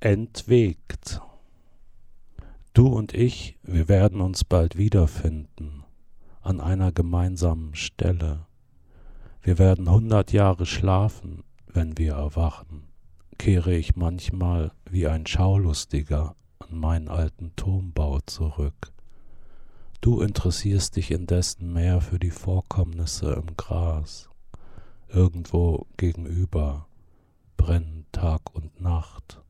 Entwegt. Du und ich, wir werden uns bald wiederfinden an einer gemeinsamen Stelle. Wir werden hundert Jahre schlafen, wenn wir erwachen, kehre ich manchmal wie ein Schaulustiger an meinen alten Turmbau zurück. Du interessierst dich indessen mehr für die Vorkommnisse im Gras. Irgendwo gegenüber brennen Tag und Nacht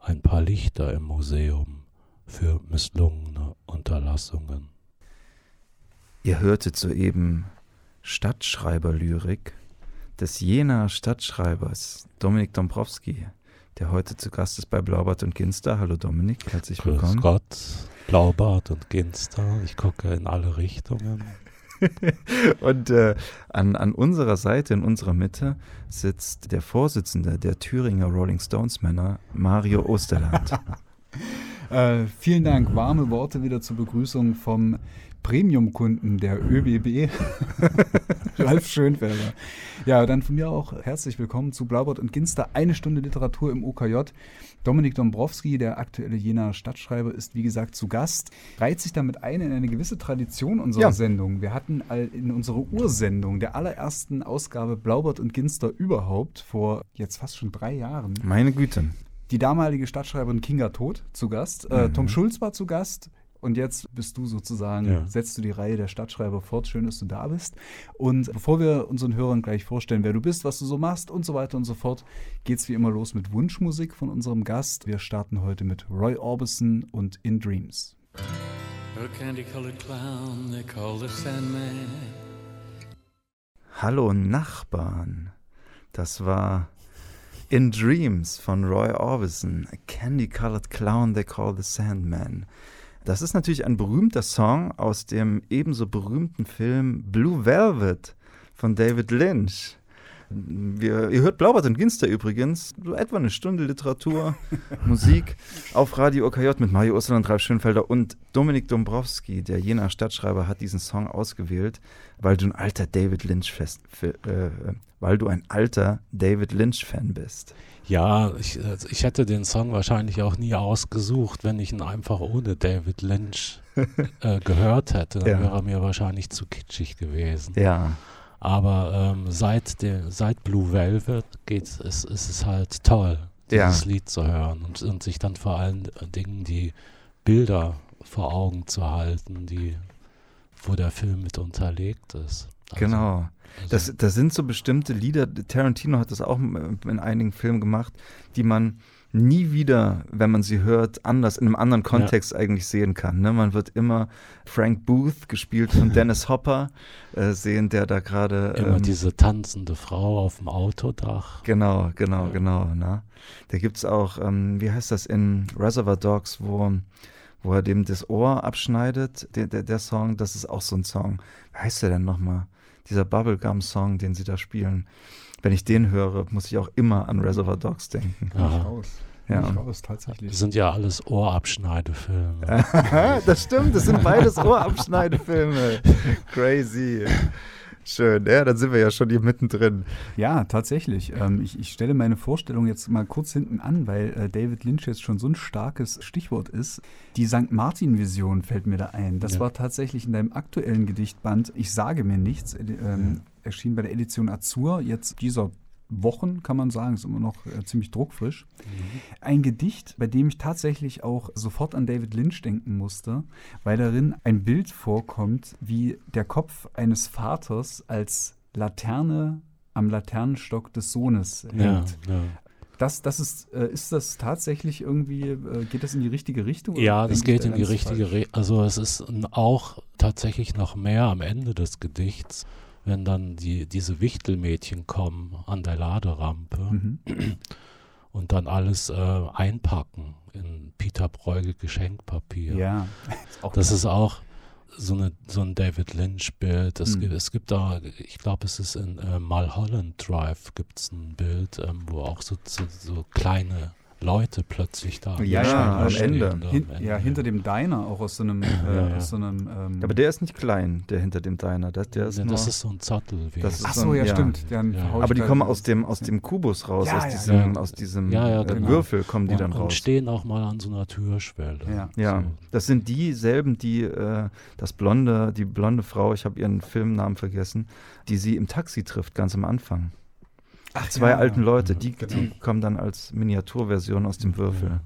ein paar Lichter im Museum für misslungene Unterlassungen. Ihr hörtet soeben Stadtschreiberlyrik des Jenaer Stadtschreibers Dominik Dombrowski, der heute zu Gast ist bei Blaubart und Ginster. Hallo Dominik, herzlich Grüß willkommen. Gott, Blaubart und Ginster. Ich gucke in alle Richtungen. und äh, an, an unserer Seite, in unserer Mitte, sitzt der Vorsitzende der Thüringer Rolling Stones Männer, Mario Osterland. äh, vielen Dank. Warme Worte wieder zur Begrüßung vom Premium-Kunden der ÖBB, Ralf Schönfelder. Ja, dann von mir auch herzlich willkommen zu Blaubart und Ginster, eine Stunde Literatur im OKJ. Dominik Dombrowski, der aktuelle Jena Stadtschreiber, ist wie gesagt zu Gast, reiht sich damit ein in eine gewisse Tradition unserer ja. Sendung. Wir hatten in unserer Ursendung der allerersten Ausgabe Blaubart und Ginster überhaupt vor jetzt fast schon drei Jahren. Meine Güte die damalige Stadtschreiberin Kinga Todt zu Gast. Äh, mhm. Tom Schulz war zu Gast. Und jetzt bist du sozusagen, ja. setzt du die Reihe der Stadtschreiber fort. Schön, dass du da bist. Und bevor wir unseren Hörern gleich vorstellen, wer du bist, was du so machst und so weiter und so fort, geht es wie immer los mit Wunschmusik von unserem Gast. Wir starten heute mit Roy Orbison und In Dreams. Hallo Nachbarn. Das war In Dreams von Roy Orbison, a candy-colored clown they call the Sandman. Das ist natürlich ein berühmter Song aus dem ebenso berühmten Film Blue Velvet von David Lynch. Wir, ihr hört Blaubart und Ginster übrigens, so etwa eine Stunde Literatur, Musik auf Radio OKJ mit Mario Ursuland, Ralf Schönfelder und Dominik Dombrowski, der jener Stadtschreiber, hat diesen Song ausgewählt, weil du ein alter David Lynch fest, äh, weil du ein alter David Lynch Fan bist. Ja, ich, also ich hätte den Song wahrscheinlich auch nie ausgesucht, wenn ich ihn einfach ohne David Lynch äh, gehört hätte. Dann ja. wäre er mir wahrscheinlich zu kitschig gewesen. Ja. Aber ähm, seit, der, seit Blue Velvet geht, ist, ist es halt toll, dieses ja. Lied zu hören und, und sich dann vor allen Dingen die Bilder vor Augen zu halten, die, wo der Film mit unterlegt ist. Also, genau. Also das, das sind so bestimmte Lieder, Tarantino hat das auch in einigen Filmen gemacht, die man nie wieder, wenn man sie hört, anders, in einem anderen Kontext ja. eigentlich sehen kann. Ne? Man wird immer Frank Booth, gespielt von Dennis Hopper, äh, sehen, der da gerade. Immer ähm, diese tanzende Frau auf dem Autodach. Genau, genau, ja. genau. Ne? Da gibt es auch, ähm, wie heißt das, in Reservoir Dogs, wo, wo er dem das Ohr abschneidet, der, der, der Song, das ist auch so ein Song. Wie heißt der denn nochmal? Dieser Bubblegum-Song, den sie da spielen wenn ich den höre, muss ich auch immer an Reservoir Dogs denken. Ja. Ja. Raus, tatsächlich. Das sind ja alles Ohrabschneidefilme. das stimmt, das sind beides Ohrabschneidefilme. Crazy. Schön, ja, dann sind wir ja schon hier mittendrin. Ja, tatsächlich. Ähm, ich, ich, stelle meine Vorstellung jetzt mal kurz hinten an, weil äh, David Lynch jetzt schon so ein starkes Stichwort ist. Die St. Martin-Vision fällt mir da ein. Das ja. war tatsächlich in deinem aktuellen Gedichtband Ich sage mir nichts, äh, ähm, erschien bei der Edition Azur, jetzt dieser Wochen, kann man sagen, ist immer noch äh, ziemlich druckfrisch. Mhm. Ein Gedicht, bei dem ich tatsächlich auch sofort an David Lynch denken musste, weil darin ein Bild vorkommt, wie der Kopf eines Vaters als Laterne am Laternenstock des Sohnes hängt. Ja, ja. Das, das ist, äh, ist das tatsächlich irgendwie, äh, geht das in die richtige Richtung? Ja, das geht in die richtige Richtung. Also es ist auch tatsächlich noch mehr am Ende des Gedichts wenn dann die, diese Wichtelmädchen kommen an der Laderampe mhm. und dann alles äh, einpacken in Peter Bruegel Geschenkpapier. Ja, ist das ist auch so, eine, so ein David Lynch-Bild. Es, mhm. gibt, es gibt da, ich glaube, es ist in äh, Mulholland Drive gibt es ein Bild, ähm, wo auch so, so, so kleine Leute plötzlich da. Ja, ja, am Ende. Hin, ja, hinter dem Diner, auch aus so einem. Äh, ja, ja. Aus so einem ähm Aber der ist nicht klein, der hinter dem Diner. Das, der ist ja, nur, das ist so ein Zottel. Ach so, ja, stimmt. Aber die kommen aus dem, aus dem Kubus raus, aus diesem, aus diesem äh, genau. Würfel kommen die dann raus. Und stehen auch mal an so einer Türschwelle. Ja, ja. So. das sind dieselben, die äh, das blonde, die blonde Frau, ich habe ihren Filmnamen vergessen, die sie im Taxi trifft, ganz am Anfang. Ach, Zwei ja, alten Leute, die, genau. die kommen dann als Miniaturversion aus dem Würfel.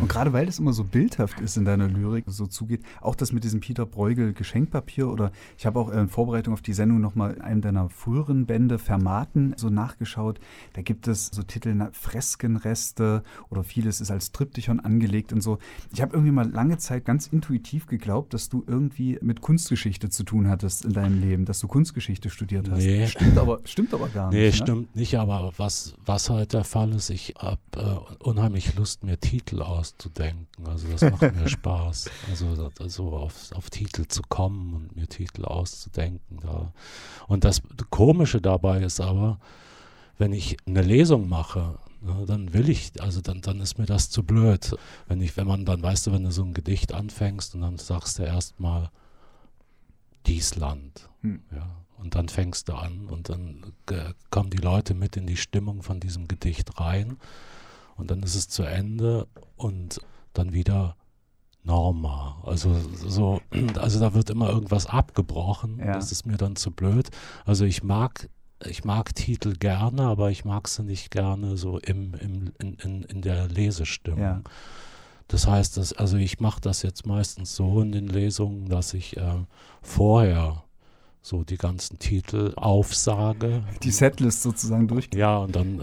Und gerade weil das immer so bildhaft ist in deiner Lyrik, so zugeht, auch das mit diesem Peter Bruegel Geschenkpapier oder ich habe auch in Vorbereitung auf die Sendung nochmal einem deiner früheren Bände Fermaten so nachgeschaut. Da gibt es so Titel Freskenreste oder vieles ist als Triptychon angelegt und so. Ich habe irgendwie mal lange Zeit ganz intuitiv geglaubt, dass du irgendwie mit Kunstgeschichte zu tun hattest in deinem Leben, dass du Kunstgeschichte studiert hast. Nee. Stimmt aber, stimmt aber gar nicht. Nee, ne? stimmt nicht, aber was, was halt der Fall ist, ich habe äh, unheimlich Lust, mir Titel auszudenken. Also das macht mir Spaß. Also, also auf, auf Titel zu kommen und mir Titel auszudenken. Da. Und das Komische dabei ist aber, wenn ich eine Lesung mache, ne, dann will ich, also dann, dann ist mir das zu blöd. Wenn ich, wenn man dann, weißt du, wenn du so ein Gedicht anfängst und dann sagst du erstmal dies Land. Hm. Ja, und dann fängst du an und dann äh, kommen die Leute mit in die Stimmung von diesem Gedicht rein und dann ist es zu Ende und dann wieder Norma. Also so, also da wird immer irgendwas abgebrochen. Ja. Das ist mir dann zu blöd. Also ich mag, ich mag Titel gerne, aber ich mag sie nicht gerne so im, im, in, in, in der Lesestimmung. Ja. Das heißt, dass, also ich mache das jetzt meistens so in den Lesungen, dass ich äh, vorher so die ganzen Titel aufsage. Die Setlist sozusagen durch. Ja, und dann ähm,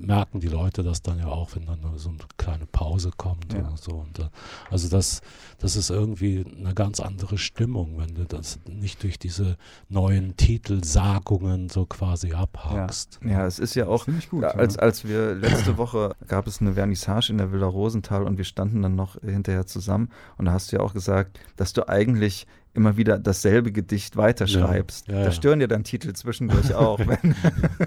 ja. merken die Leute das dann ja auch, wenn dann so eine kleine Pause kommt ja. und so. Und, äh, also das, das ist irgendwie eine ganz andere Stimmung, wenn du das nicht durch diese neuen Titelsagungen so quasi abhakst. Ja, ja es ist ja auch, gut, als, als wir letzte Woche gab es eine Vernissage in der Villa Rosenthal und wir standen dann noch hinterher zusammen und da hast du ja auch gesagt, dass du eigentlich immer wieder dasselbe Gedicht weiterschreibst. Ja, ja, da stören ja dann Titel zwischendurch auch, wenn,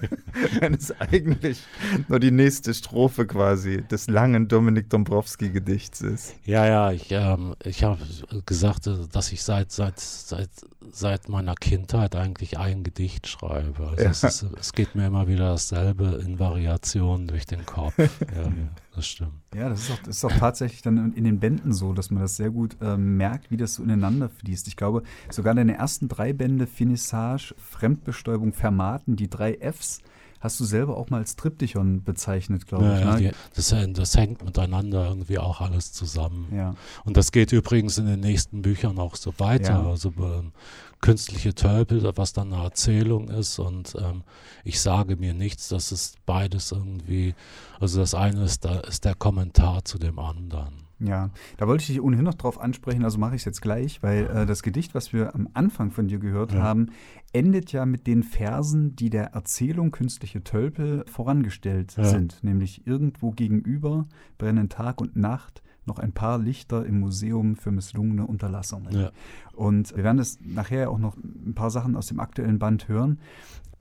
wenn, es eigentlich nur die nächste Strophe quasi des langen Dominik Dombrowski-Gedichts ist. Ja, ja, ich, ähm, ich habe gesagt, dass ich seit, seit, seit, seit meiner Kindheit eigentlich ein Gedicht schreibe. Also es, ist, es, geht mir immer wieder dasselbe in Variationen durch den Kopf. ja das stimmt. Ja, das ist, auch, das ist auch tatsächlich dann in den Bänden so, dass man das sehr gut äh, merkt, wie das so ineinander fließt. Ich glaube, sogar deine ersten drei Bände, Finissage, Fremdbestäubung, Fermaten, die drei Fs, hast du selber auch mal als Triptychon bezeichnet, glaube ja, ich. Ja, ne? die, das, das, hängt miteinander irgendwie auch alles zusammen. Ja. Und das geht übrigens in den nächsten Büchern auch so weiter. Ja. Also ähm, künstliche Tölpel, was dann eine Erzählung ist und ähm, ich sage mir nichts, das ist beides irgendwie, also das eine ist, da, ist der Kommentar zu dem anderen. Ja, da wollte ich dich ohnehin noch drauf ansprechen, also mache ich es jetzt gleich, weil äh, das Gedicht, was wir am Anfang von dir gehört ja. haben, endet ja mit den Versen, die der Erzählung Künstliche Tölpel vorangestellt ja. sind, nämlich irgendwo gegenüber brennen Tag und Nacht noch ein paar Lichter im Museum für misslungene Unterlassungen. Ja. Und wir werden das nachher auch noch ein paar Sachen aus dem aktuellen Band hören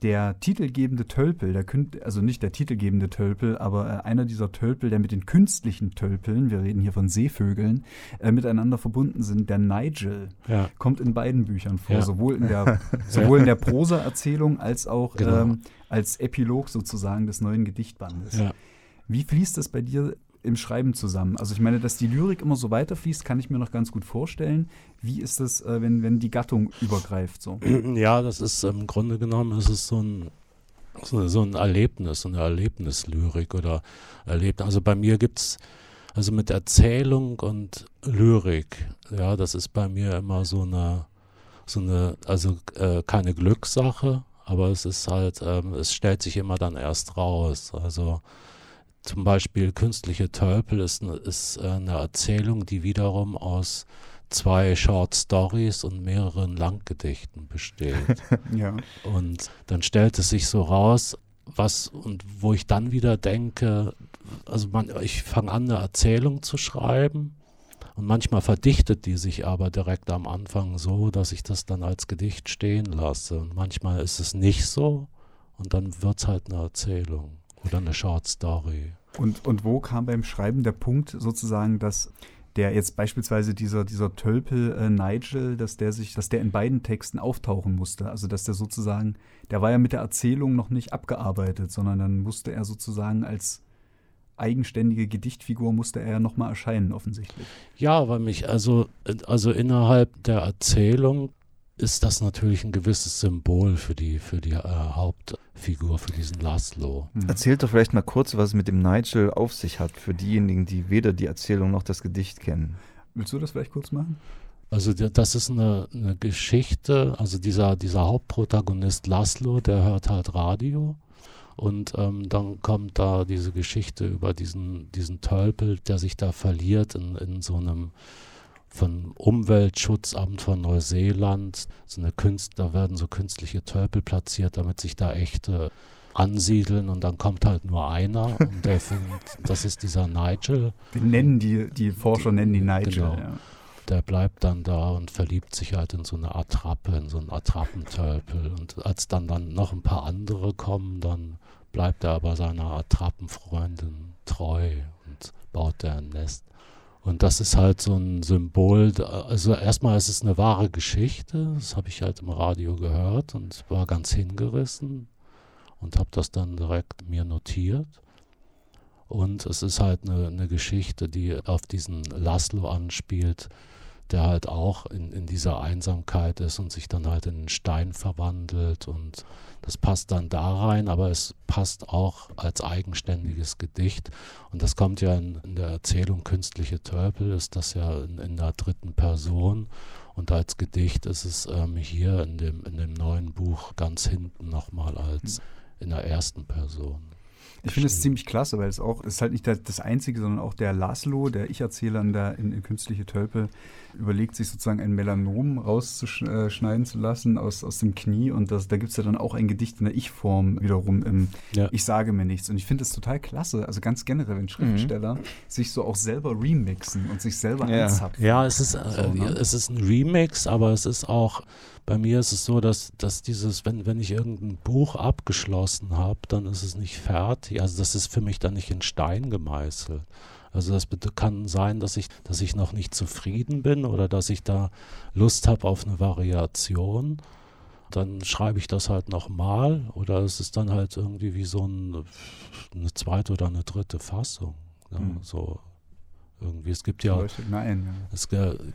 der titelgebende Tölpel, der, also nicht der titelgebende Tölpel, aber äh, einer dieser Tölpel, der mit den künstlichen Tölpeln, wir reden hier von Seevögeln, äh, miteinander verbunden sind, der Nigel, ja. kommt in beiden Büchern vor, ja. sowohl in der, sowohl in der Prosa-Erzählung als auch genau. ähm, als Epilog sozusagen des neuen Gedichtbandes. Ja. Wie fließt das bei dir im Schreiben zusammen? Also ich meine, dass die Lyrik immer so weiterfließt, kann ich mir noch ganz gut vorstellen. Wie ist es, äh, wenn, wenn die Gattung übergreift? So? Ja, das ist im Grunde genommen ist es so ein, so, ein Erlebnis, so eine Erlebnislyrik oder Erlebnis. Also bei mir gibt es, also mit Erzählung und Lyrik, ja, das ist bei mir immer so eine, so eine, also äh, keine Glückssache, aber es ist halt, ähm, es stellt sich immer dann erst raus. Also zum Beispiel Künstliche Tölpel ist, ist äh, eine Erzählung, die wiederum aus zwei Short Stories und mehreren Langgedichten besteht. ja. Und dann stellt es sich so raus, was und wo ich dann wieder denke, also man, ich fange an, eine Erzählung zu schreiben und manchmal verdichtet die sich aber direkt am Anfang so, dass ich das dann als Gedicht stehen lasse. Und manchmal ist es nicht so und dann wird es halt eine Erzählung. Oder eine Short Story. Und, und wo kam beim Schreiben der Punkt sozusagen, dass der jetzt beispielsweise dieser, dieser Tölpel äh, Nigel, dass der sich, dass der in beiden Texten auftauchen musste. Also dass der sozusagen, der war ja mit der Erzählung noch nicht abgearbeitet, sondern dann musste er sozusagen als eigenständige Gedichtfigur musste er ja nochmal erscheinen, offensichtlich. Ja, weil mich, also, also innerhalb der Erzählung ist das natürlich ein gewisses Symbol für die, für die äh, Hauptfigur, für diesen Laszlo. Hm. Erzählt doch vielleicht mal kurz, was es mit dem Nigel auf sich hat, für diejenigen, die weder die Erzählung noch das Gedicht kennen. Willst du das vielleicht kurz machen? Also das ist eine, eine Geschichte, also dieser, dieser Hauptprotagonist Laszlo, der hört halt Radio und ähm, dann kommt da diese Geschichte über diesen, diesen Tölpel, der sich da verliert in, in so einem von Umweltschutzamt von Neuseeland. So eine Künst, da werden so künstliche Tölpel platziert, damit sich da echte ansiedeln und dann kommt halt nur einer und der findet, das ist dieser Nigel. Den nennen die, die Forscher nennen die Nigel. Genau. Ja. Der bleibt dann da und verliebt sich halt in so eine Attrappe, in so einen Attrappentölpel. Und als dann, dann noch ein paar andere kommen, dann bleibt er aber seiner Attrappenfreundin treu und baut er ein Nest. Und das ist halt so ein Symbol. Also erstmal ist es eine wahre Geschichte. Das habe ich halt im Radio gehört und war ganz hingerissen und habe das dann direkt mir notiert. Und es ist halt eine, eine Geschichte, die auf diesen Laszlo anspielt, der halt auch in, in dieser Einsamkeit ist und sich dann halt in einen Stein verwandelt und das passt dann da rein, aber es passt auch als eigenständiges Gedicht und das kommt ja in, in der Erzählung Künstliche Törpel, ist das ja in, in, der dritten Person und als Gedicht ist es ähm, hier in dem, in dem neuen Buch ganz hinten nochmal als hm. in der ersten Person. Ich finde es ziemlich klasse, weil es auch ist halt nicht das Einzige, sondern auch der Laszlo, der Ich-Erzähler in, der, in, in Künstliche Tölpel, überlegt sich sozusagen ein Melanom rauszuschneiden zu lassen aus, aus dem Knie. Und das, da gibt es ja dann auch ein Gedicht in der Ich-Form wiederum im ja. Ich sage mir nichts. Und ich finde es total klasse, also ganz generell, wenn Schriftsteller mhm. sich so auch selber remixen und sich selber ja. einzapfen. Ja, es ist, äh, so, ne? es ist ein Remix, aber es ist auch bei mir ist es so, dass, dass dieses, wenn, wenn ich irgendein Buch abgeschlossen habe, dann ist es nicht fertig. Also das ist für mich dann nicht in Stein gemeißelt. Also das kann sein, dass ich, dass ich noch nicht zufrieden bin oder dass ich da Lust habe auf eine Variation. Dann schreibe ich das halt nochmal oder es ist dann halt irgendwie wie so ein, eine zweite oder eine dritte Fassung. Ja, mhm. So irgendwie. Es gibt ja, Nein, ja. es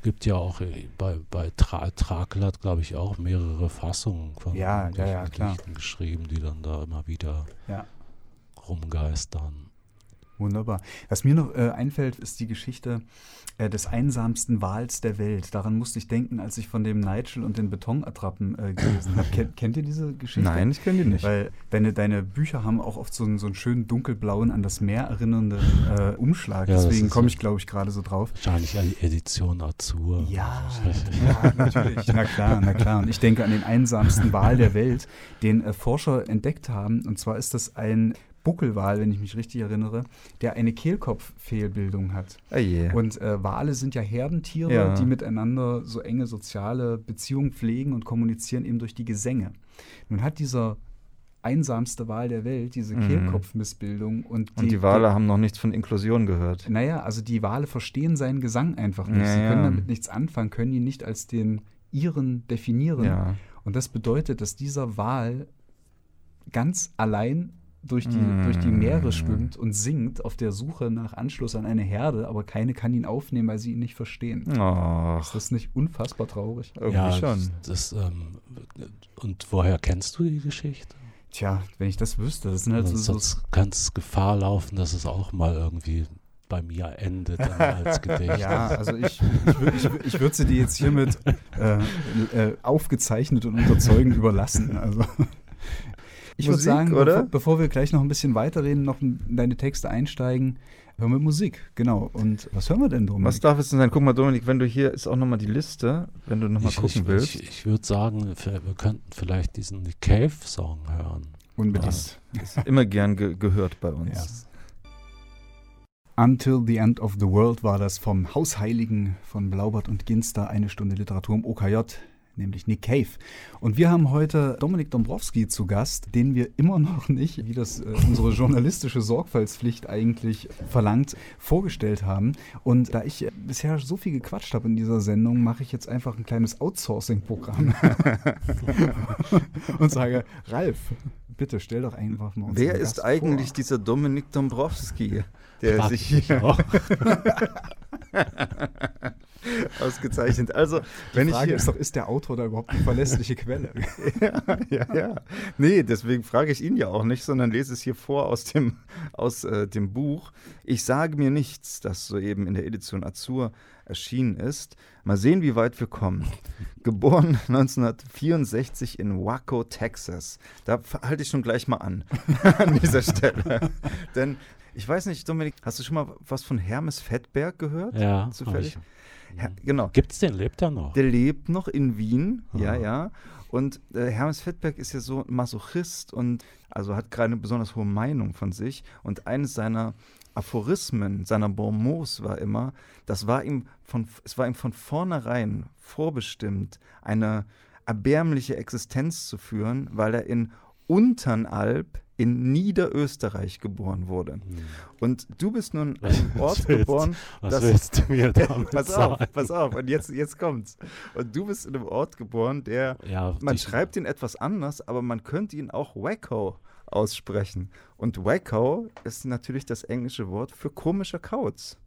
gibt ja auch äh, bei, bei Tra Trakel hat, glaube ich, auch mehrere Fassungen von ja, ja, ja, geschrieben, die dann da immer wieder rumgeistern. Wunderbar. Was mir noch äh, einfällt, ist die Geschichte äh, des einsamsten Wals der Welt. Daran musste ich denken, als ich von dem Nigel und den Betonattrappen äh, gelesen habe. Ken, kennt ihr diese Geschichte? Nein, ich kenne die nicht. Weil deine, deine Bücher haben auch oft so einen, so einen schönen dunkelblauen, an das Meer erinnernden äh, Umschlag. Ja, Deswegen komme ich, glaube ich, gerade so drauf. Wahrscheinlich eine Edition Azur. Ja, ja, natürlich. na klar, na klar. Und ich denke an den einsamsten Wal der Welt, den äh, Forscher entdeckt haben. Und zwar ist das ein Buckelwal, wenn ich mich richtig erinnere, der eine Kehlkopffehlbildung hat. Oh yeah. Und äh, Wale sind ja Herdentiere, ja. die miteinander so enge soziale Beziehungen pflegen und kommunizieren eben durch die Gesänge. Nun hat dieser einsamste Wal der Welt, diese mhm. Kehlkopfmissbildung. Und die, und die Wale der, haben noch nichts von Inklusion gehört. Naja, also die Wale verstehen seinen Gesang einfach nicht. Ja, Sie können damit nichts anfangen, können ihn nicht als den ihren definieren. Ja. Und das bedeutet, dass dieser Wal ganz allein durch die, mm. durch die Meere schwimmt und singt auf der Suche nach Anschluss an eine Herde, aber keine kann ihn aufnehmen, weil sie ihn nicht verstehen. Oh. Ist das nicht unfassbar traurig? Irgendwie ja, schon. Das, ähm, und woher kennst du die Geschichte? Tja, wenn ich das wüsste, das sind halt also so. Sonst kann es Gefahr laufen, dass es auch mal irgendwie bei mir endet als Gedicht. Ja, also ich, ich, ich, ich würde sie dir jetzt hiermit äh, äh, aufgezeichnet und unterzeugend überlassen. Also. Ich würde sagen, oder? Bevor, bevor, wir gleich noch ein bisschen weiterreden, noch in deine Texte einsteigen, hören wir Musik, genau. Und was hören wir denn, Dominik? Was darf es denn sein? Guck mal, Dominik, wenn du hier ist auch nochmal die Liste, wenn du nochmal gucken ich, willst. Ich, ich würde sagen, wir könnten vielleicht diesen Cave-Song hören. Unbedingt. Ja. Ist immer gern ge gehört bei uns. Ja. Until the End of the World war das vom Hausheiligen von Blaubert und Ginster, eine Stunde Literatur im OKJ nämlich Nick Cave. Und wir haben heute Dominik Dombrowski zu Gast, den wir immer noch nicht, wie das äh, unsere journalistische Sorgfaltspflicht eigentlich verlangt, vorgestellt haben. Und da ich bisher so viel gequatscht habe in dieser Sendung, mache ich jetzt einfach ein kleines Outsourcing-Programm und sage, Ralf, bitte stell doch einfach mal Wer ist Gast eigentlich vor. dieser Dominik Dombrowski, der Frag sich hier. ausgezeichnet? Also, wenn Die ich Frage hier, ist doch, ist der Autor da überhaupt eine verlässliche Quelle? ja, ja, ja. Nee, deswegen frage ich ihn ja auch nicht, sondern lese es hier vor aus dem, aus, äh, dem Buch. Ich sage mir nichts, das soeben in der Edition Azur erschienen ist. Mal sehen, wie weit wir kommen. Geboren 1964 in Waco, Texas. Da halte ich schon gleich mal an, an dieser Stelle. Denn ich weiß nicht, Dominik, hast du schon mal was von Hermes Fettberg gehört? Ja, Zufällig? ich. Her genau. Gibt's den? Lebt er noch? Der lebt noch in Wien, ja, Ah. ja. Und äh, Hermes Fettberg ist ja so ein Masochist und also hat gerade eine besonders hohe Meinung von sich. Und eines seiner Aphorismen, seiner Bonmots war immer, das war ihm von, es war ihm von vornherein vorbestimmt, eine erbärmliche Existenz zu führen, weil er in Unternalb in Niederösterreich geboren wurde. Hm. Und du bist nun an einem Ort willst- geboren, Was das- willst du mir damit pass auf, sagen? pass auf, und jetzt, jetzt kommt's. Und du bist in einem Ort geboren, der, Ja, man schreibt ihn etwas anders, aber man könnte ihn auch Wacko aussprechen. Und Wacko ist natürlich das englische Wort für komischer Kauz.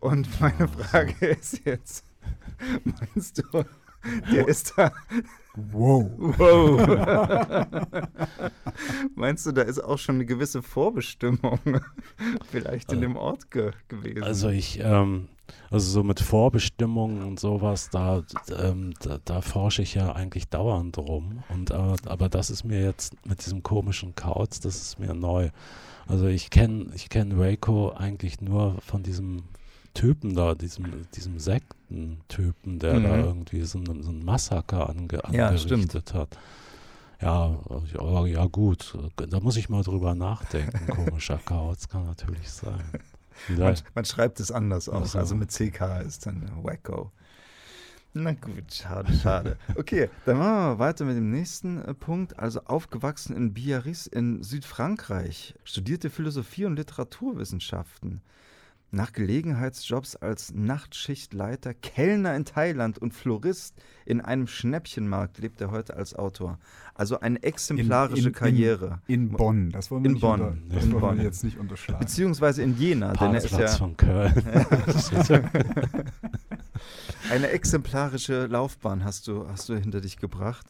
Und meine Frage ist jetzt, meinst du, der ist da, Wow. wow. meinst du, da ist auch schon eine gewisse Vorbestimmung vielleicht in Also- dem Ort ge gewesen? Also ich, ähm, also so mit Vorbestimmungen und sowas, da, ähm, da, da forsche ich ja eigentlich dauernd drum. Und aber, aber das ist mir jetzt mit diesem komischen Kauz, das ist mir neu. Also ich kenne ich kenn Waco eigentlich nur von diesem Typen da, diesem, diesem Sektentypen, der da Mhm. irgendwie so, ein- so ein Massaker ange, Ja, angerichtet hat. Ja, aber ja gut, da muss ich mal drüber nachdenken. Komischer Kauz kann natürlich sein. Man, man schreibt es anders aus. so. Also mit CK ist dann Wacko. Na gut, schade, schade. Okay, dann machen wir mal weiter mit dem nächsten äh, Punkt. Also aufgewachsen in Biarritz in Südfrankreich, studierte Philosophie und Literaturwissenschaften. Nach Gelegenheitsjobs als Nachtschichtleiter, Kellner in Thailand und Florist in einem Schnäppchenmarkt lebt er heute als Autor. Also eine exemplarische In- in- Karriere. In Bonn, das wollen wir In Bonn. Unter, das In wollen Bonn. wir jetzt nicht unterschlagen. Beziehungsweise in Jena, denn er ist ja von Köln. Eine exemplarische Laufbahn hast du, hast du hinter dich gebracht.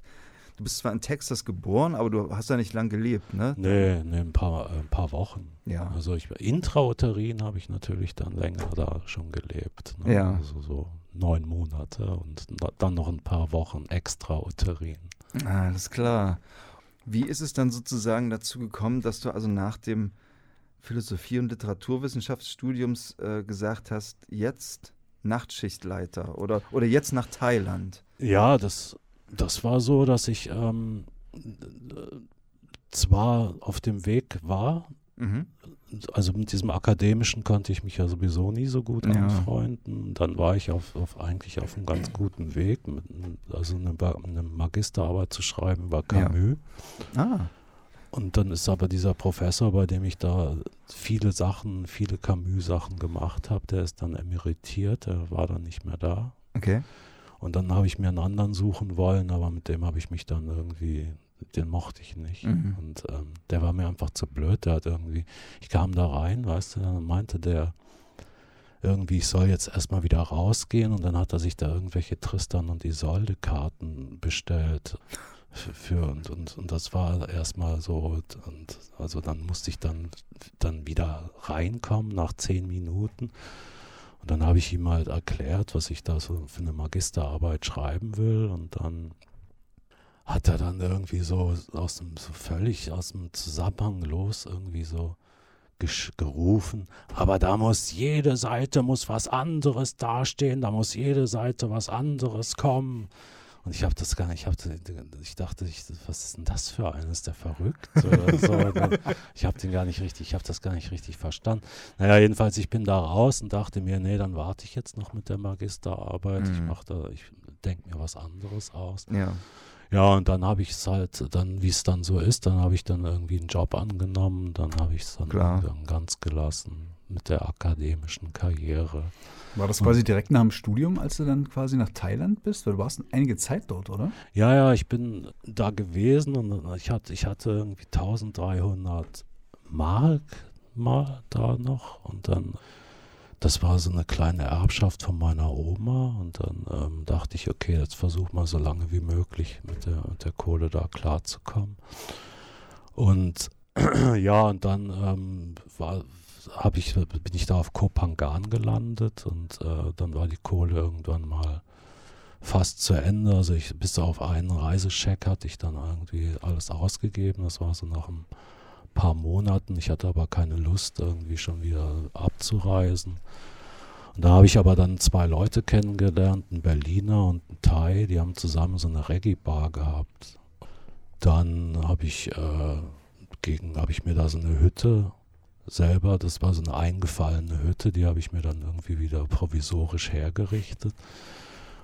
Du bist zwar in Texas geboren, aber du hast da nicht lang gelebt, ne? nee, nee, ein paar, ein paar Wochen. Ja. Also ich intrauterin habe ich natürlich dann länger da schon gelebt. Ne? Ja. Also so neun Monate und dann noch ein paar Wochen extrauterin. Ah, Alles klar. Wie ist es dann sozusagen dazu gekommen, dass du also nach dem Philosophie- und Literaturwissenschaftsstudiums äh, gesagt hast, jetzt Nachtschichtleiter oder, oder jetzt nach Thailand? Ja, das, das war so, dass ich ähm, zwar auf dem Weg war, Mhm. also mit diesem Akademischen konnte ich mich ja sowieso nie so gut Ja. anfreunden. Dann war ich auf, auf eigentlich auf einem ganz guten Weg, mit, also eine, eine Magisterarbeit zu schreiben über Ja. Camus. Ah, Und dann ist aber dieser Professor, bei dem ich da viele Sachen, viele Camus-Sachen gemacht habe, der ist dann emeritiert, der war dann nicht mehr da. okay. Und dann habe ich mir einen anderen suchen wollen, aber mit dem habe ich mich dann irgendwie, den mochte ich nicht. Mhm. Und ähm, der war mir einfach zu blöd. Der hat irgendwie, ich kam da rein, weißt du, dann meinte der irgendwie, ich soll jetzt erstmal wieder rausgehen und dann hat er sich da irgendwelche Tristan und Isolde-Karten bestellt. Für und, und, und das war erstmal so, und, und also dann musste ich dann, dann wieder reinkommen nach zehn Minuten. Und dann habe ich ihm halt erklärt, was ich da so für eine Magisterarbeit schreiben will. Und dann hat er dann irgendwie so aus dem, so völlig aus dem Zusammenhang los irgendwie so gerufen. Aber da muss jede Seite muss was anderes dastehen, da muss jede Seite was anderes kommen. Und ich habe das gar nicht, ich, hab, ich dachte, ich, was ist denn das für einer? Ist der verrückt? So. Dann- ich habe den gar nicht richtig, ich habe das gar nicht richtig verstanden. Naja, jedenfalls, ich bin da raus und dachte mir, nee, dann warte ich jetzt noch mit der Magisterarbeit. Ich Mhm. mache da, ich, denke mir was anderes aus. Ja. Ja, und dann habe ich es halt, dann, wie es dann so ist, dann habe ich dann irgendwie einen Job angenommen, dann habe ich es dann irgendwann ganz gelassen mit der akademischen Karriere. War das quasi direkt nach dem Studium, als du dann quasi nach Thailand bist? Weil du warst einige Zeit dort, oder? Ja, ja, ich bin da gewesen und ich hatte, ich hatte irgendwie 1300 Mark mal da noch und dann, das war so eine kleine Erbschaft von meiner Oma und dann ähm, dachte ich, okay, jetzt versuch mal so lange wie möglich mit der, mit der Kohle da klarzukommen. Und ja, und dann ähm, war, hab ich, bin ich da auf Kopangan gelandet und äh, dann war die Kohle irgendwann mal fast zu Ende. Also ich bis auf einen Reisescheck hatte ich dann irgendwie alles ausgegeben. Das war so nach ein paar Monaten. Ich hatte aber keine Lust, irgendwie schon wieder abzureisen. Und da habe ich aber dann zwei Leute kennengelernt, einen Berliner und einen Thai, die haben zusammen so eine Reggae-Bar gehabt. Dann habe ich, äh, gegen, habe ich mir da so eine Hütte selber, das war so eine eingefallene Hütte, die habe ich mir dann irgendwie wieder provisorisch hergerichtet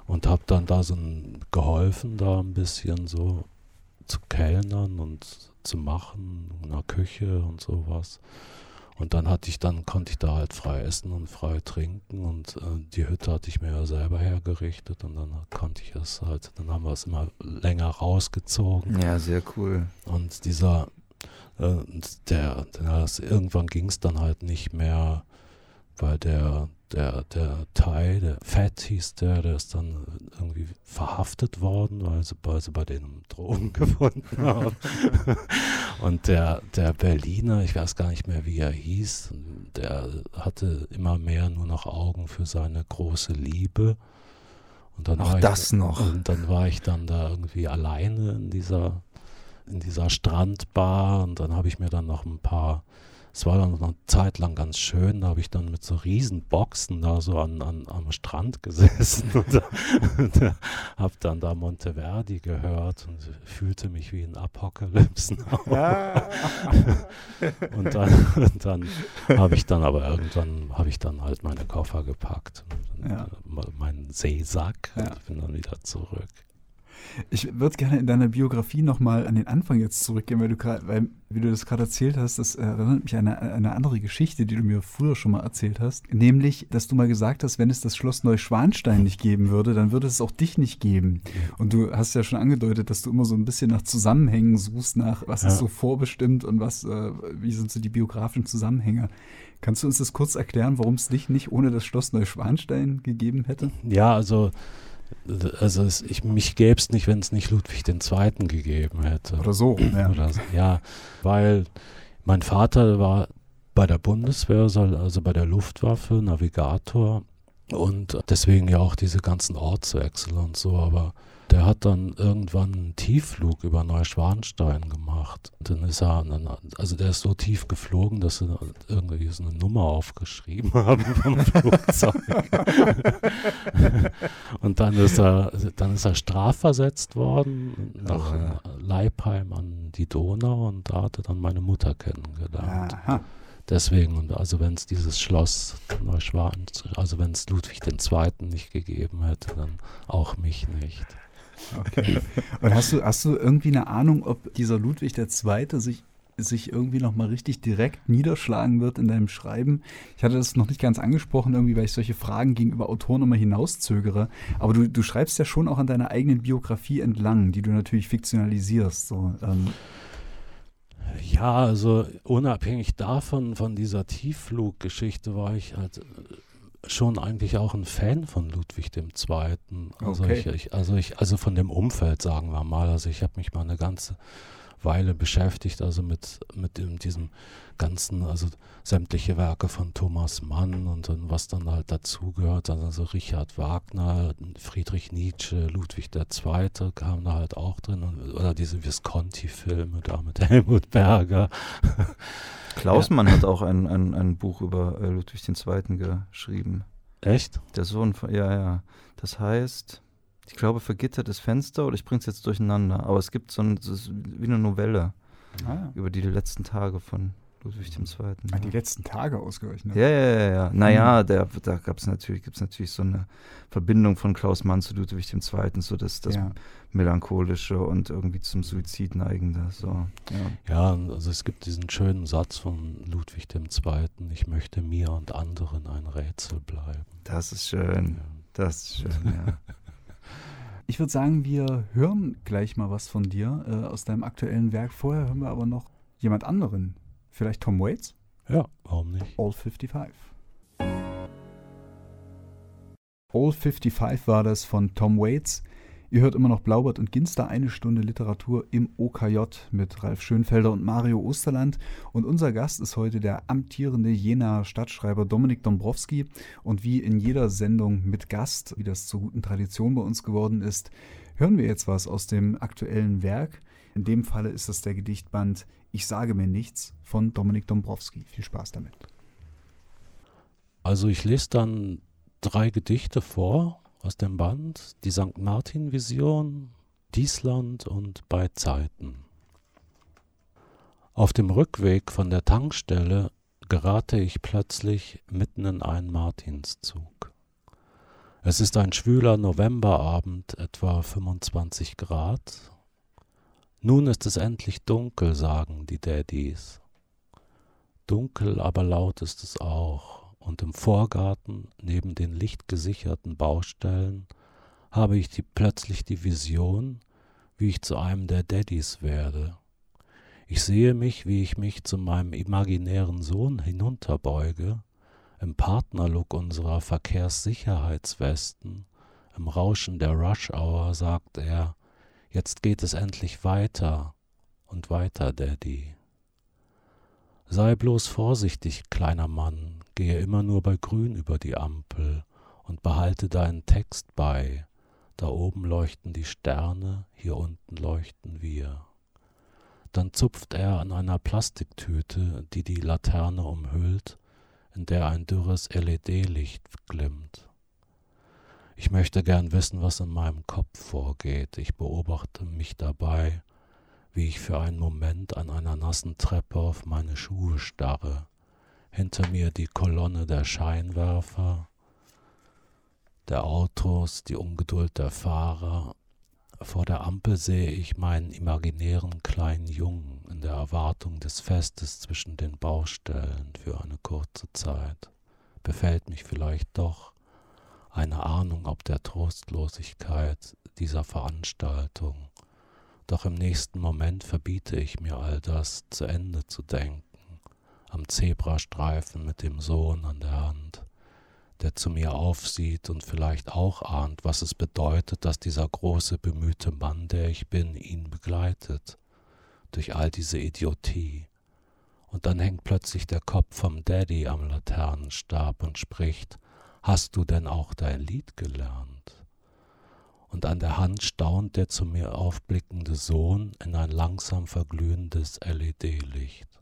und habe dann da so ein, geholfen, da ein bisschen so zu kellnern und zu machen in der Küche und sowas. Und dann hatte ich dann, konnte ich da halt frei essen und frei trinken und äh, die Hütte hatte ich mir ja selber hergerichtet und dann konnte ich es halt, dann haben wir es immer länger rausgezogen. Ja, sehr cool. Und dieser, der, der das, irgendwann ging es dann halt nicht mehr, weil der, der, der Thai, der Fett hieß der, der ist dann irgendwie verhaftet worden, weil sie, weil sie bei denen Drogen gefunden haben. Und der, der Berliner, ich weiß gar nicht mehr, wie er hieß, der hatte immer mehr nur noch Augen für seine große Liebe. Und dann Auch war das ich, noch. Und dann war ich dann da irgendwie alleine in dieser, in dieser Strandbar und dann habe ich mir dann noch ein paar es war dann noch eine Zeit lang ganz schön, da habe ich dann mit so riesen Boxen da so an, an, am Strand gesessen und, und habe dann da Monteverdi gehört und fühlte mich wie ein Apokalypse. und dann, und dann habe ich dann aber irgendwann, habe ich dann halt meine Koffer gepackt, Ja. meinen Seesack Ja. und bin dann wieder zurück. Ich würde gerne in deiner Biografie nochmal an den Anfang jetzt zurückgehen, weil du gerade, weil, wie du das gerade erzählt hast, das erinnert mich an eine, eine andere Geschichte, die du mir früher schon mal erzählt hast. Nämlich, dass du mal gesagt hast, wenn es das Schloss Neuschwanstein nicht geben würde, dann würde es auch dich nicht geben. Und du hast ja schon angedeutet, dass du immer so ein bisschen nach Zusammenhängen suchst, nach was Ja. ist so vorbestimmt und was, äh, wie sind so die biografischen Zusammenhänge. Kannst du uns das kurz erklären, warum es dich nicht ohne das Schloss Neuschwanstein gegeben hätte? Ja, also, also es, ich, mich gäbe es nicht, wenn es nicht Ludwig II. gegeben hätte. Oder so. Ja. Oder so. Ja, weil mein Vater war bei der Bundeswehr, also bei der Luftwaffe, Navigator und deswegen ja auch diese ganzen Ortswechsel und so, aber der hat dann irgendwann einen Tiefflug über Neuschwanstein gemacht. Und dann ist er, also der ist so tief geflogen, dass sie irgendwie so eine Nummer aufgeschrieben haben vom Flugzeug. und dann ist er, dann ist er strafversetzt worden nach Oh, ja. Leipheim an die Donau und da hatte dann meine Mutter kennengelernt. Aha. Deswegen, und also wenn es dieses Schloss Neuschwan, also wenn es Ludwig II. nicht gegeben hätte, dann auch mich nicht. Okay. Und hast du, hast du irgendwie eine Ahnung, ob dieser Ludwig II. sich, sich irgendwie nochmal richtig direkt niederschlagen wird in deinem Schreiben? Ich hatte das noch nicht ganz angesprochen, irgendwie, weil ich solche Fragen gegenüber Autoren immer hinauszögere. Aber du, du schreibst ja schon auch an deiner eigenen Biografie entlang, die du natürlich fiktionalisierst. So, ähm, Ja, also unabhängig davon, von dieser Tieffluggeschichte, war ich halt äh, schon eigentlich auch ein Fan von Ludwig II. Also, Okay. ich, ich, also, ich, also von dem Umfeld, sagen wir mal. Also ich habe mich mal eine ganze Weile beschäftigt, also mit, mit dem, diesem ganzen, also sämtliche Werke von Thomas Mann und dann, was dann halt dazugehört, also Richard Wagner, Friedrich Nietzsche, Ludwig II. kam da halt auch drin und, oder diese Visconti-Filme da mit Helmut Berger. Klausmann hat auch ein, ein, ein Buch über äh, Ludwig II. geschrieben. Echt? Der Sohn von, ja, ja. Das heißt, ich glaube, vergittertes Fenster oder ich bring's jetzt durcheinander. Aber es gibt so ein, ist wie eine Novelle ah, über die letzten Tage von Ludwig II. Ah, die letzten Tage ausgerechnet. Ja, ja, ja. ja. Naja, der, da gab es natürlich, gibt's natürlich so eine Verbindung von Klaus Mann zu Ludwig II., so das, das Ja. Melancholische und irgendwie zum Suizid neigende. So, ja. Ja, also es gibt diesen schönen Satz von Ludwig II. Ich möchte mir und anderen ein Rätsel bleiben. Das ist schön. Ja. Das ist schön, ja. Ich würde sagen, wir hören gleich mal was von dir äh, aus deinem aktuellen Werk. Vorher hören wir aber noch jemand anderen. Vielleicht Tom Waits? ja, warum nicht? All 55. All 55 war das von Tom Waits. Ihr hört immer noch Blaubart und Ginster, eine Stunde Literatur im OKJ mit Ralf Schönfelder und Mario Osterland. Und unser Gast ist heute der amtierende Jenaer Stadtschreiber Dominik Dombrowski. Und wie in jeder Sendung mit Gast, wie das zur guten Tradition bei uns geworden ist, hören wir jetzt was aus dem aktuellen Werk. In dem Falle ist das der Gedichtband Ich sage mir nichts von Dominik Dombrowski. Viel Spaß damit. Also ich lese dann drei Gedichte vor aus dem Band, die St. Martin-Vision, Diesland und Bei Zeiten. Auf dem Rückweg von der Tankstelle gerate ich plötzlich mitten in einen Martinszug. Es ist ein schwüler Novemberabend, etwa 25 Grad. Nun ist es endlich dunkel, sagen die Daddys. Dunkel, aber laut ist es auch und im Vorgarten neben den lichtgesicherten Baustellen habe ich die, plötzlich die Vision, wie ich zu einem der Daddys werde. Ich sehe mich, wie ich mich zu meinem imaginären Sohn hinunterbeuge, im Partnerlook unserer Verkehrssicherheitswesten, im Rauschen der Rush-Hour sagt er, jetzt geht es endlich weiter und weiter, Daddy. Sei bloß vorsichtig, kleiner Mann, gehe immer nur bei Grün über die Ampel und behalte deinen Text bei. Da oben leuchten die Sterne, hier unten leuchten wir. Dann zupft er an einer Plastiktüte, die die Laterne umhüllt, in der ein dürres LED-Licht glimmt. Ich möchte gern wissen, was in meinem Kopf vorgeht. Ich beobachte mich dabei, wie ich für einen Moment an einer nassen Treppe auf meine Schuhe starre. Hinter mir die Kolonne der Scheinwerfer, der Autos, die Ungeduld der Fahrer. Vor der Ampel sehe ich meinen imaginären kleinen Jungen in der Erwartung des Festes zwischen den Baustellen für eine kurze Zeit. Befällt mich vielleicht doch eine Ahnung ob der Trostlosigkeit dieser Veranstaltung. Doch im nächsten Moment verbiete ich mir all das zu Ende zu denken, am Zebrastreifen mit dem Sohn an der Hand, der zu mir aufsieht und vielleicht auch ahnt, was es bedeutet, dass dieser große, bemühte Mann, der ich bin, ihn begleitet, durch all diese Idiotie. Und dann hängt plötzlich der Kopf vom Daddy am Laternenstab und spricht, Hast du denn auch dein Lied gelernt? Und an der Hand staunt der zu mir aufblickende Sohn in ein langsam verglühendes LED-Licht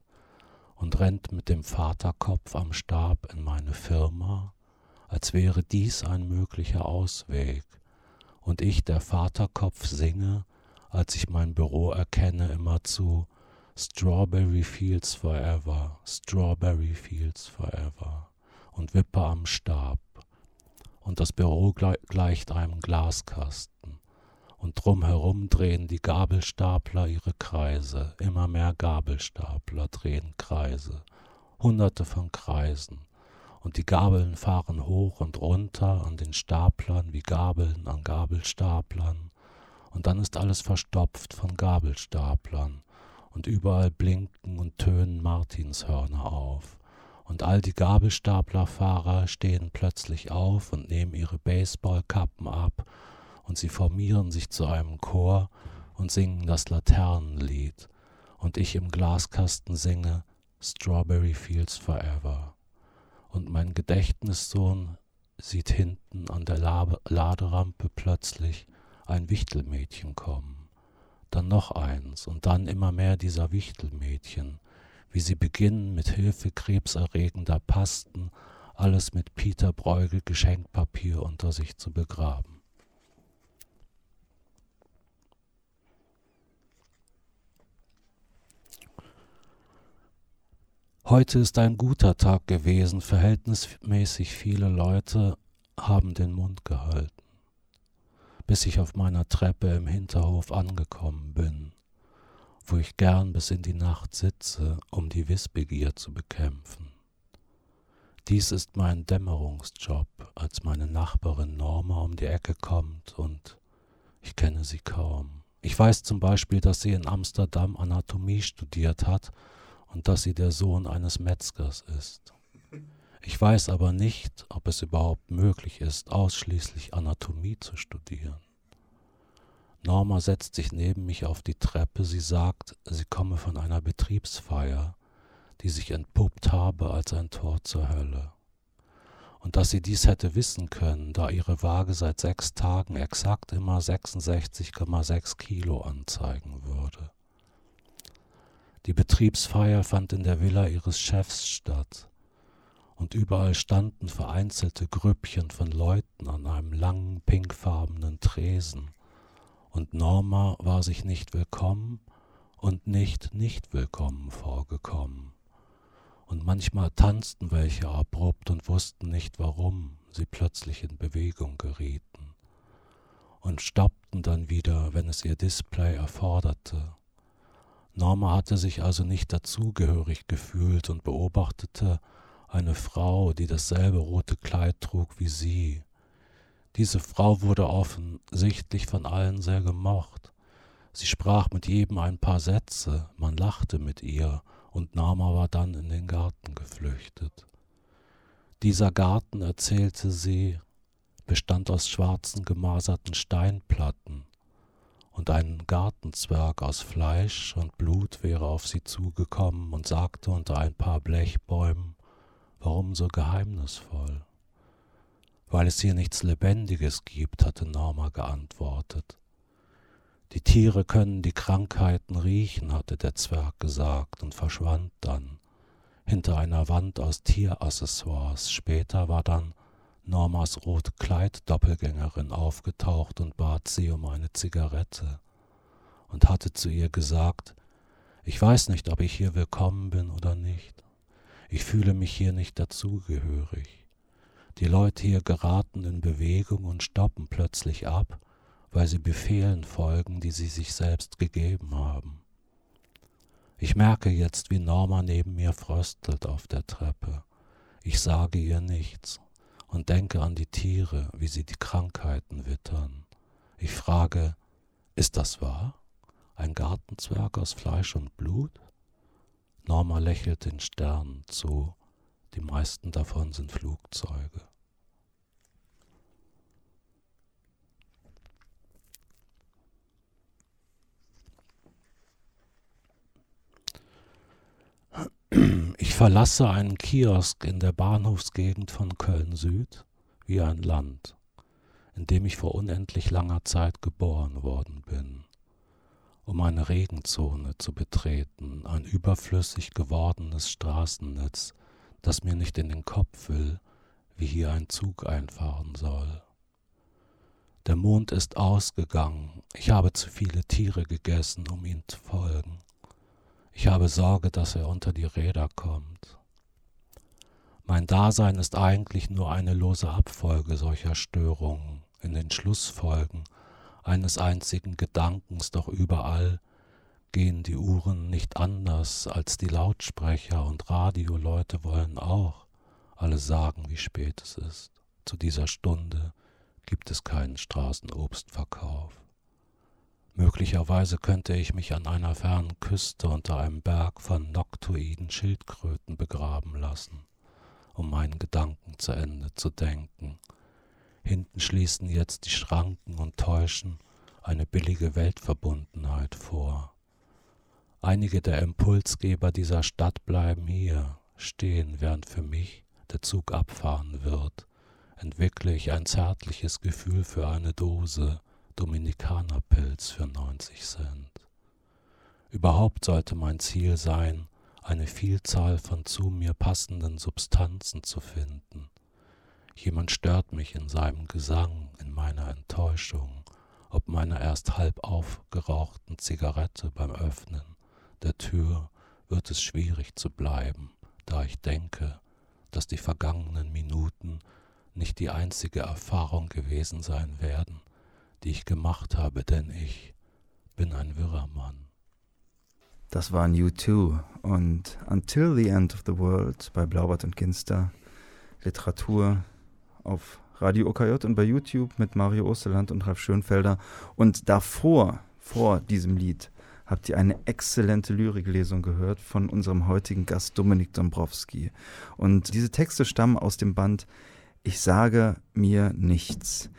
und rennt mit dem Vaterkopf am Stab in meine Firma, als wäre dies ein möglicher Ausweg, und ich, der Vaterkopf, singe, als ich mein Büro erkenne, immerzu Strawberry Fields Forever, Strawberry Fields Forever und wippe am Stab. Und das Büro gleicht einem Glaskasten. Und drumherum drehen die Gabelstapler ihre Kreise. Immer mehr Gabelstapler drehen Kreise. Hunderte von Kreisen. Und die Gabeln fahren hoch und runter an den Staplern wie Gabeln an Gabelstaplern. Und dann ist alles verstopft von Gabelstaplern. Und überall blinken und tönen Martinshörner auf und all die Gabelstaplerfahrer stehen plötzlich auf und nehmen ihre Baseballkappen ab und sie formieren sich zu einem Chor und singen das Laternenlied. Und ich im Glaskasten singe Strawberry Fields Forever. Und mein Gedächtnissohn sieht hinten an der Laderampe plötzlich ein Wichtelmädchen kommen, dann noch eins und dann immer mehr dieser Wichtelmädchen, wie sie beginnen, mit Hilfe krebserregender Pasten alles mit Peter Bruegel Geschenkpapier unter sich zu begraben. Heute ist ein guter Tag gewesen, verhältnismäßig viele Leute haben den Mund gehalten, bis ich auf meiner Treppe im Hinterhof angekommen bin, wo ich gern bis in die Nacht sitze, um die Wissbegier zu bekämpfen. Dies ist mein Dämmerungsjob, als meine Nachbarin Norma um die Ecke kommt und ich kenne sie kaum. Ich weiß zum Beispiel, dass sie in Amsterdam Anatomie studiert hat und dass sie der Sohn eines Metzgers ist. Ich weiß aber nicht, ob es überhaupt möglich ist, ausschließlich Anatomie zu studieren. Norma setzt sich neben mich auf die Treppe. Sie sagt, sie komme von einer Betriebsfeier, die sich entpuppt habe als ein Tor zur Hölle. Und dass sie dies hätte wissen können, da ihre Waage seit sechs Tagen exakt immer 66,6 Kilo anzeigen würde. Die Betriebsfeier fand in der Villa ihres Chefs statt und überall standen vereinzelte Grüppchen von Leuten an einem langen pinkfarbenen Tresen, und Norma war sich nicht willkommen und nicht nicht willkommen vorgekommen. Und manchmal tanzten welche abrupt und wussten nicht warum sie plötzlich in Bewegung gerieten und stoppten dann wieder, wenn es ihr Display erforderte. Norma hatte sich also nicht dazugehörig gefühlt und beobachtete, eine Frau, die dasselbe rote Kleid trug wie sie. Diese Frau wurde offensichtlich von allen sehr gemocht. Sie sprach mit jedem ein paar Sätze, man lachte mit ihr, und Nama war dann in den Garten geflüchtet. Dieser Garten, erzählte sie, bestand aus schwarzen gemaserten Steinplatten, und ein Gartenzwerg aus Fleisch und Blut wäre auf sie zugekommen und sagte unter ein paar Blechbäumen Warum so geheimnisvoll? Weil es hier nichts Lebendiges gibt, hatte Norma geantwortet. Die Tiere können die Krankheiten riechen, hatte der Zwerg gesagt und verschwand dann hinter einer Wand aus Tieraccessoires. Später war dann Normas rote Kleid-Doppelgängerin aufgetaucht und bat sie um eine Zigarette und hatte zu ihr gesagt, ich weiß nicht, ob ich hier willkommen bin oder nicht. Ich fühle mich hier nicht dazugehörig. Die Leute hier geraten in Bewegung und stoppen plötzlich ab, weil sie Befehlen folgen, die sie sich selbst gegeben haben. Ich merke jetzt, wie Norma neben mir fröstelt auf der Treppe. Ich sage ihr nichts und denke an die Tiere, wie sie die Krankheiten wittern. Ich frage, ist das wahr? Ein Gartenzwerg aus Fleisch und Blut? Norma lächelt den Sternen zu, die meisten davon sind Flugzeuge. Ich verlasse einen Kiosk in der Bahnhofsgegend von Köln Süd wie ein Land, in dem ich vor unendlich langer Zeit geboren worden bin um eine Regenzone zu betreten, ein überflüssig gewordenes Straßennetz, das mir nicht in den Kopf will, wie hier ein Zug einfahren soll. Der Mond ist ausgegangen, ich habe zu viele Tiere gegessen, um ihm zu folgen. Ich habe Sorge, dass er unter die Räder kommt. Mein Dasein ist eigentlich nur eine lose Abfolge solcher Störungen in den Schlussfolgen, eines einzigen Gedankens, doch überall gehen die Uhren nicht anders als die Lautsprecher und Radioleute wollen auch alle sagen, wie spät es ist. Zu dieser Stunde gibt es keinen Straßenobstverkauf. Möglicherweise könnte ich mich an einer fernen Küste unter einem Berg von noktoiden Schildkröten begraben lassen, um meinen Gedanken zu Ende zu denken Hinten schließen jetzt die Schranken und täuschen eine billige Weltverbundenheit vor. Einige der Impulsgeber dieser Stadt bleiben hier stehen, während für mich der Zug abfahren wird, entwickle ich ein zärtliches Gefühl für eine Dose Dominikanerpilz für 90 Cent. Überhaupt sollte mein Ziel sein, eine Vielzahl von zu mir passenden Substanzen zu finden, Jemand stört mich in seinem Gesang, in meiner Enttäuschung, ob meiner erst halb aufgerauchten Zigarette beim Öffnen der Tür wird es schwierig zu bleiben, da ich denke, dass die vergangenen Minuten nicht die einzige Erfahrung gewesen sein werden, die ich gemacht habe, denn ich bin ein wirrer Mann. Das waren U2 und Until the End of the World bei Blaubart und Ginster. Literatur auf Radio OKJ und bei YouTube mit Mario Osterland und Ralf Schönfelder. Und davor, vor diesem Lied, habt ihr eine exzellente Lyriklesung gehört von unserem heutigen Gast Dominik Dombrowski. Und diese Texte stammen aus dem Band Ich sage mir nichts.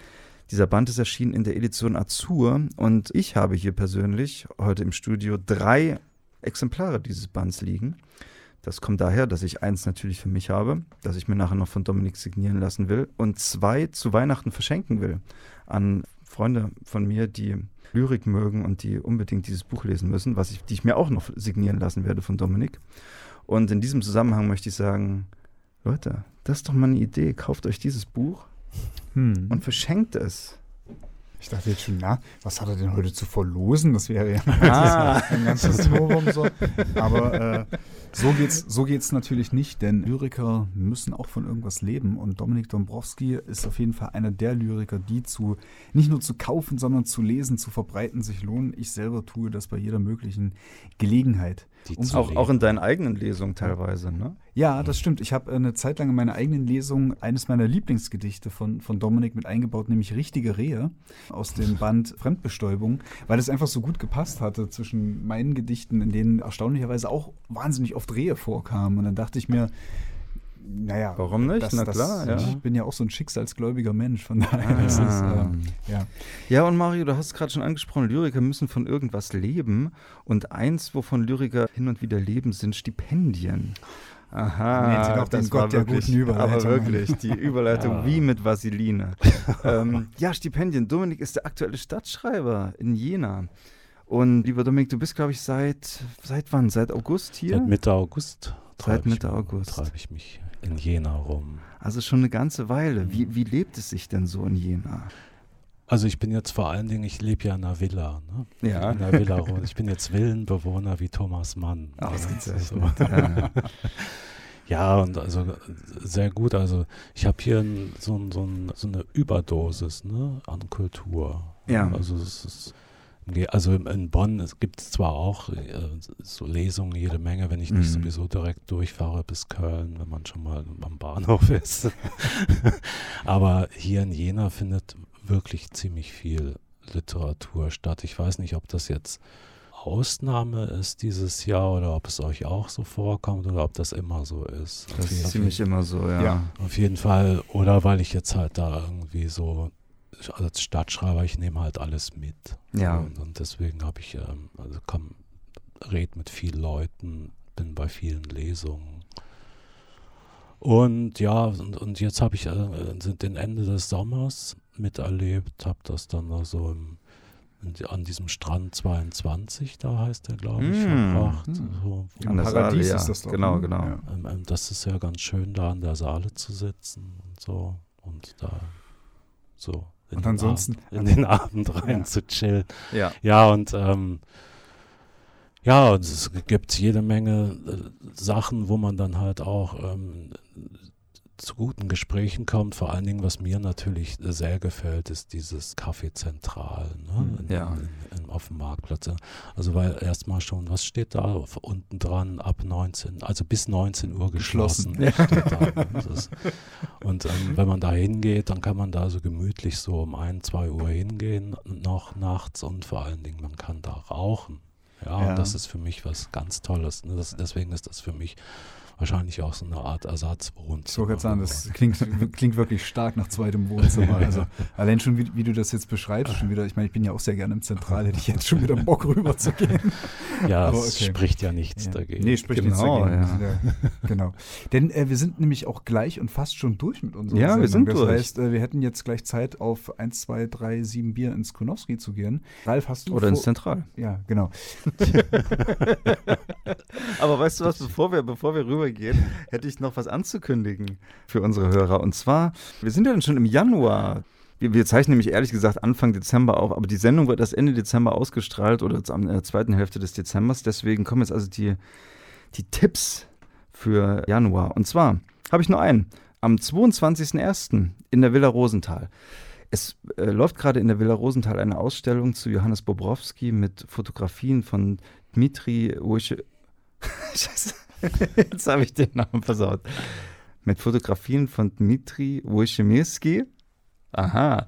Dieser Band ist erschienen in der Edition Azur und ich habe hier persönlich heute im Studio drei Exemplare dieses Bands liegen. Das kommt daher, dass ich eins natürlich für mich habe, das ich mir nachher noch von Dominik signieren lassen will und zwei zu Weihnachten verschenken will an Freunde von mir, die Lyrik mögen und die unbedingt dieses Buch lesen müssen, was ich, die ich mir auch noch signieren lassen werde von Dominik. Und in diesem Zusammenhang möchte ich sagen, Leute, das ist doch mal eine Idee. Kauft euch dieses Buch hm. und verschenkt es. Ich dachte jetzt schon, na, was hat er denn heute zu verlosen? Das wäre ja ah. ein ganzes Novum so. Aber äh, so geht's, so geht's natürlich nicht, denn Lyriker müssen auch von irgendwas leben. Und Dominik Dombrowski ist auf jeden Fall einer der Lyriker, die zu nicht nur zu kaufen, sondern zu lesen, zu verbreiten sich lohnen. Ich selber tue das bei jeder möglichen Gelegenheit. Auch, auch, in deinen eigenen Lesungen teilweise, ne? Ja, das stimmt. Ich habe eine Zeit lang in meiner eigenen Lesung eines meiner Lieblingsgedichte von, von Dominik mit eingebaut, nämlich Richtige Rehe aus dem Band Fremdbestäubung, weil es einfach so gut gepasst hatte zwischen meinen Gedichten, in denen erstaunlicherweise auch wahnsinnig oft Rehe vorkamen. Und dann dachte ich mir, naja, warum nicht? Das, Na klar, das, ja. Ich bin ja auch so ein schicksalsgläubiger Mensch, von daher ah. ist es, äh, ja. Ja, und Mario, du hast gerade schon angesprochen, Lyriker müssen von irgendwas leben. Und eins, wovon Lyriker hin und wieder leben, sind Stipendien. Aha, nee, das Gott war wirklich, aber wirklich, die Überleitung ja. wie mit Vaseline. ähm, ja, Stipendien. Dominik ist der aktuelle Stadtschreiber in Jena. Und lieber Dominik, du bist, glaube ich, seit, seit wann? Seit August hier? Seit Mitte August. Seit Mitte August. Treibe ich mich in Jena rum. Also schon eine ganze Weile. Wie, wie lebt es sich denn so in Jena? Also ich bin jetzt vor allen Dingen, ich lebe ja in einer Villa. Ne? Ja. In einer Villa rum. Ich bin jetzt Villenbewohner wie Thomas Mann. Ausgezeichnet. So. Ja. ja, und also sehr gut. Also ich habe hier so, so, so, eine Überdosis ne, an Kultur. Ja. Also es ist also in Bonn gibt es zwar auch äh, so Lesungen jede Menge, wenn ich nicht mhm. sowieso direkt durchfahre bis Köln, wenn man schon mal am Bahnhof ist. Aber hier in Jena findet wirklich ziemlich viel Literatur statt. Ich weiß nicht, ob das jetzt Ausnahme ist dieses Jahr oder ob es euch auch so vorkommt oder ob das immer so ist. Das ist ziemlich immer so, ja. ja. Auf jeden Fall. Oder weil ich jetzt halt da irgendwie so als Stadtschreiber, ich nehme halt alles mit. Ja. Und, und deswegen habe ich, ähm, also komm, red mit vielen Leuten, bin bei vielen Lesungen. Und ja, und, und jetzt habe ich äh, den Ende des Sommers miterlebt, habe das dann so also im, an diesem Strand 22, da heißt der, glaube ich, mm. verbracht. Mm. So, an der Paradies Saale, ist das doch. Genau, ne? genau. Ja. Ähm, ähm, das ist ja ganz schön, da an der Saale zu sitzen und so und da so und ansonsten Abend, in den Abend rein ja. zu chillen. Ja, ja und ähm, ja, und es gibt jede Menge äh, Sachen, wo man dann halt auch ähm, zu guten Gesprächen kommt. Vor allen Dingen, was mir natürlich sehr gefällt, ist dieses Café Zentral ne? Hm, in, ja. in, in, auf dem Marktplatz. Also weil erstmal schon, was steht da unten dran, ab 19, also bis 19 Uhr geschlossen. geschlossen. Da, ist, und ähm, wenn man da hingeht, dann kann man da so gemütlich so um 1, 2 Uhr hingehen, noch nachts und vor allen Dingen, man kann da rauchen. Ja, ja. und das ist für mich was ganz Tolles. Ne? Das, deswegen ist das für mich wahrscheinlich auch so eine Art Ersatzwohnzimmer. Ich wollte sagen, das klingt, klingt wirklich stark nach zweitem Wohnzimmer. Also allein schon, wie, wie, du das jetzt beschreibst, schon wieder, ich meine, ich bin ja auch sehr gerne im Zentral, hätte ich jetzt schon wieder Bock rüber zu gehen. Ja, Aber es okay. spricht ja nichts ja. dagegen. Nee, spricht genau, nichts dagegen. Ja. Ja, genau. Denn äh, wir sind nämlich auch gleich und fast schon durch mit unserer Ja, Sendung. wir sind das durch. Das heißt, äh, wir hätten jetzt gleich Zeit, auf 1, 2, 3, 7 Bier ins Kunowski zu gehen. Ralf, hast du Oder ins Zentral. Ja, genau. Aber weißt du was, bevor wir, bevor wir rübergehen, hätte ich noch was anzukündigen für unsere Hörer. Und zwar, wir sind ja dann schon im Januar. Wir, wir, zeichnen nämlich ehrlich gesagt Anfang Dezember auf, aber die Sendung wird erst Ende Dezember ausgestrahlt oder in der zweiten Hälfte des Dezembers. Deswegen kommen jetzt also die, die Tipps für Januar. Und zwar habe ich nur einen. Am 22.01. in der Villa Rosenthal. Es äh, läuft gerade in der Villa Rosenthal eine Ausstellung zu Johannes Bobrowski mit Fotografien von Dmitri Urche. Scheiße, jetzt habe ich den Namen versaut. Mit Fotografien von Dmitri Wojciechowski. Aha.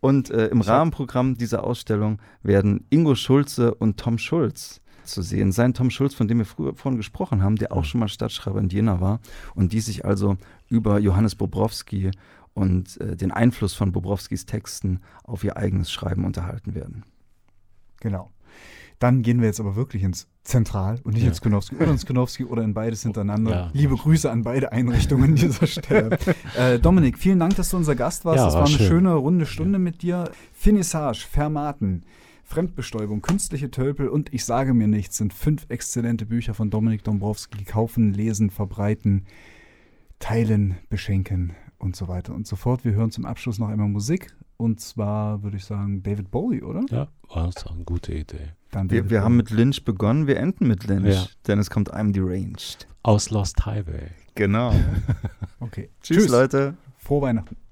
Und äh, im Rahmenprogramm dieser Ausstellung werden Ingo Schulze und Tom Schulz zu sehen sein. Tom Schulz, von dem wir früher vorhin gesprochen haben, der auch schon mal Stadtschreiber in Jena war und die sich also über Johannes Bobrowski und äh, den Einfluss von Bobrowskis Texten auf ihr eigenes Schreiben unterhalten werden. Genau. Dann gehen wir jetzt aber wirklich ins Zentral und nicht ja. ins Kunowski oder ins Kunowski oder in beides hintereinander. Ja. Liebe Grüße an beide Einrichtungen an dieser Stelle. äh, Dominik, vielen Dank, dass du unser Gast warst. Ja, das war, war eine schön. schöne runde Stunde mit dir. Finissage, Fermaten, Fremdbestäubung, künstliche Tölpel und Ich sage mir nichts sind fünf exzellente Bücher von Dominik Dombrowski. Kaufen, lesen, verbreiten, teilen, beschenken und so weiter und so fort. Wir hören zum Abschluss noch einmal Musik. Und zwar würde ich sagen David Bowie, oder? Ja, war das eine gute Idee. Wir, wir haben mit Lynch begonnen, wir enden mit Lynch, ja. denn es kommt I'm Deranged. Aus Lost Highway. Genau. okay. Tschüss, Tschüss, Leute. Frohe Weihnachten.